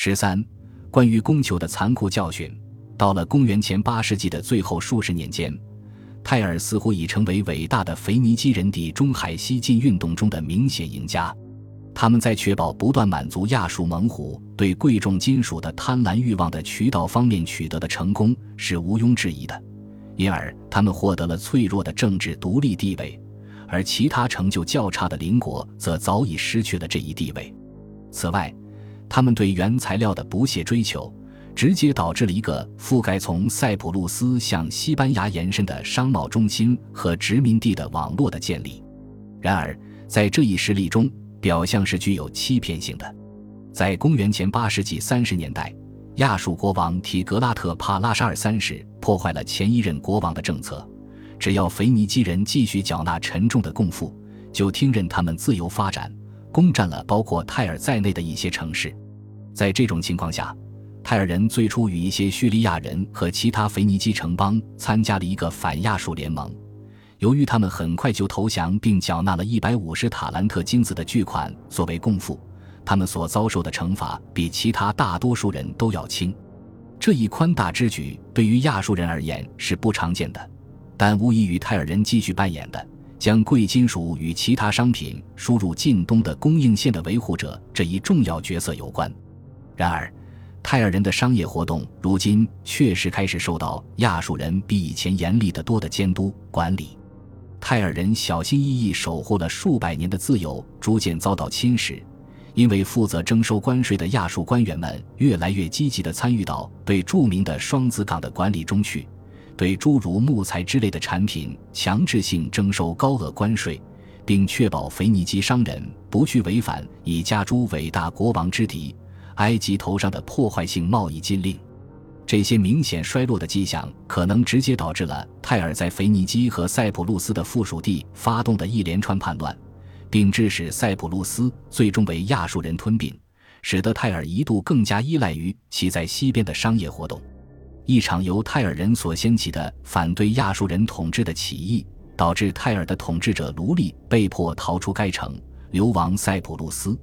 十三，关于供求的残酷教训，到了公元前八世纪的最后数十年间，泰尔似乎已成为伟大的腓尼基人地中海西进运动中的明显赢家。他们在确保不断满足亚述猛虎对贵重金属的贪婪欲望的渠道方面取得的成功是毋庸置疑的，因而他们获得了脆弱的政治独立地位，而其他成就较差的邻国则早已失去了这一地位。此外，他们对原材料的不懈追求，直接导致了一个覆盖从塞浦路斯向西班牙延伸的商贸中心和殖民地的网络的建立。然而，在这一实例中，表象是具有欺骗性的。在公元前八世纪三十年代，亚述国王提格拉特帕拉沙尔三世破坏了前一任国王的政策，只要腓尼基人继续缴纳沉重的贡赋，就听任他们自由发展，攻占了包括泰尔在内的一些城市。在这种情况下，泰尔人最初与一些叙利亚人和其他腓尼基城邦参加了一个反亚述联盟。由于他们很快就投降，并缴纳了一百五十塔兰特金子的巨款作为供付，他们所遭受的惩罚比其他大多数人都要轻。这一宽大之举对于亚述人而言是不常见的，但无疑与泰尔人继续扮演的将贵金属与其他商品输入近东的供应线的维护者这一重要角色有关。然而，泰尔人的商业活动如今确实开始受到亚述人比以前严厉得多的监督管理。泰尔人小心翼翼守护了数百年的自由，逐渐遭到侵蚀，因为负责征收关税的亚述官员们越来越积极地参与到对著名的双子港的管理中去，对诸如木材之类的产品强制性征收高额关税，并确保腓尼基商人不去违反以加诸伟大国王之敌埃及头上的破坏性贸易禁令。这些明显衰落的迹象，可能直接导致了泰尔在腓尼基和塞浦路斯的附属地发动的一连串叛乱，并致使塞浦路斯最终被亚述人吞并，使得泰尔一度更加依赖于其在西边的商业活动。一场由泰尔人所掀起的反对亚述人统治的起义，导致泰尔的统治者卢利被迫逃出该城，流亡塞浦路斯。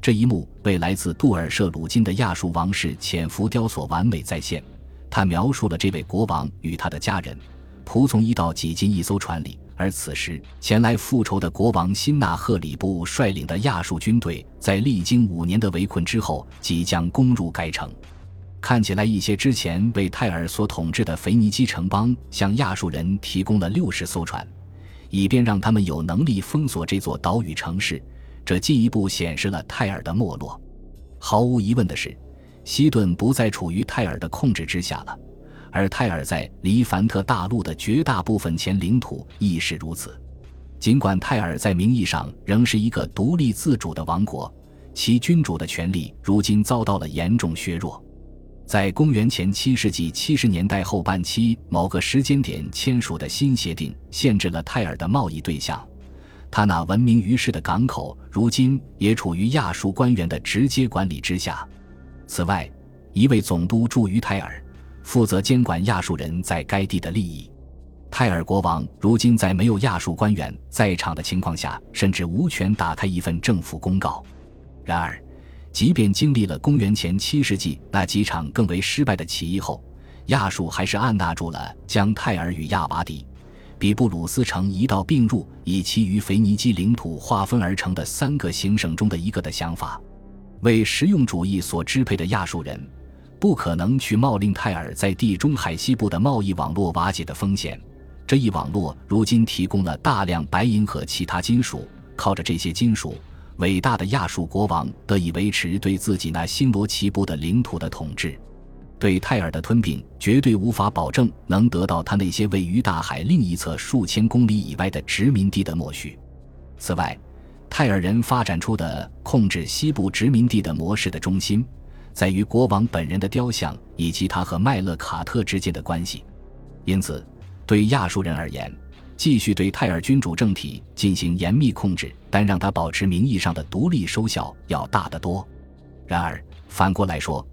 这一幕被来自杜尔舍鲁金的亚述王室潜伏雕塑完美再现。他描述了这位国王与他的家人仆从一道挤进一艘船里，而此时前来复仇的国王辛纳赫里布率领的亚述军队，在历经五年的围困之后，即将攻入该城。看起来，一些之前为泰尔所统治的腓尼基城邦向亚述人提供了六十艘船，以便让他们有能力封锁这座岛屿城市。这进一步显示了泰尔的没落。毫无疑问的是，西顿不再处于泰尔的控制之下了，而泰尔在黎凡特大陆的绝大部分前领土亦是如此。尽管泰尔在名义上仍是一个独立自主的王国，其君主的权力如今遭到了严重削弱。在公元前七世纪七十年代后半期某个时间点签署的新协定，限制了泰尔的贸易对象。他那闻名于世的港口，如今也处于亚述官员的直接管理之下。此外，一位总督驻于泰尔，负责监管亚述人在该地的利益。泰尔国王如今在没有亚述官员在场的情况下，甚至无权打开一份政府公告。然而，即便经历了公元前七世纪那几场更为失败的起义后，亚述还是按捺住了将泰尔与亚瓦底。比布鲁斯城一道并入，以其余腓尼基领土划分而成的三个行省中的一个的想法，为实用主义所支配的亚述人，不可能去冒令泰尔在地中海西部的贸易网络瓦解的风险。这一网络如今提供了大量白银和其他金属，靠着这些金属，伟大的亚述国王得以维持对自己那星罗棋布的领土的统治。对泰尔的吞并绝对无法保证能得到他那些位于大海另一侧数千公里以外的殖民地的默许。此外，泰尔人发展出的控制西部殖民地的模式的中心，在于国王本人的雕像以及他和麦勒卡特之间的关系。因此，对亚述人而言，继续对泰尔君主政体进行严密控制，但让他保持名义上的独立收效要大得多。然而，反过来说，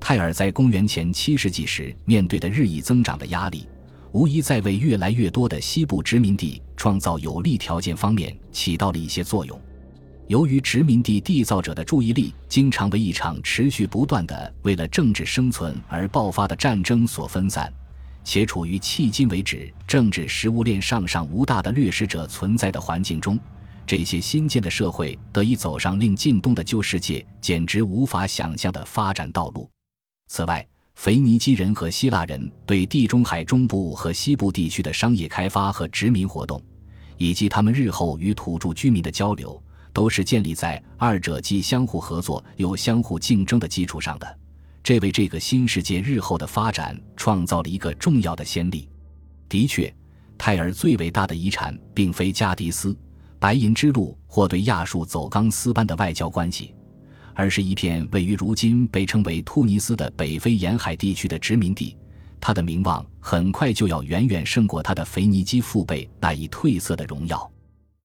泰尔在公元前七世纪时面对的日益增长的压力，无疑在为越来越多的西部殖民地创造有利条件方面起到了一些作用。由于殖民地缔造者的注意力经常为一场持续不断的为了政治生存而爆发的战争所分散，且处于迄今为止政治食物链上上无大的掠食者存在的环境中，这些新建的社会得以走上令近东的旧世界简直无法想象的发展道路。此外，腓尼基人和希腊人对地中海中部和西部地区的商业开发和殖民活动，以及他们日后与土著居民的交流，都是建立在二者既相互合作又相互竞争的基础上的。这为这个新世界日后的发展创造了一个重要的先例。的确，泰尔最伟大的遗产并非加迪斯、白银之路或对亚述走钢丝般的外交关系。而是一片位于如今被称为突尼斯的北非沿海地区的殖民地，他的名望很快就要远远胜过他的腓尼基父辈那一褪色的荣耀。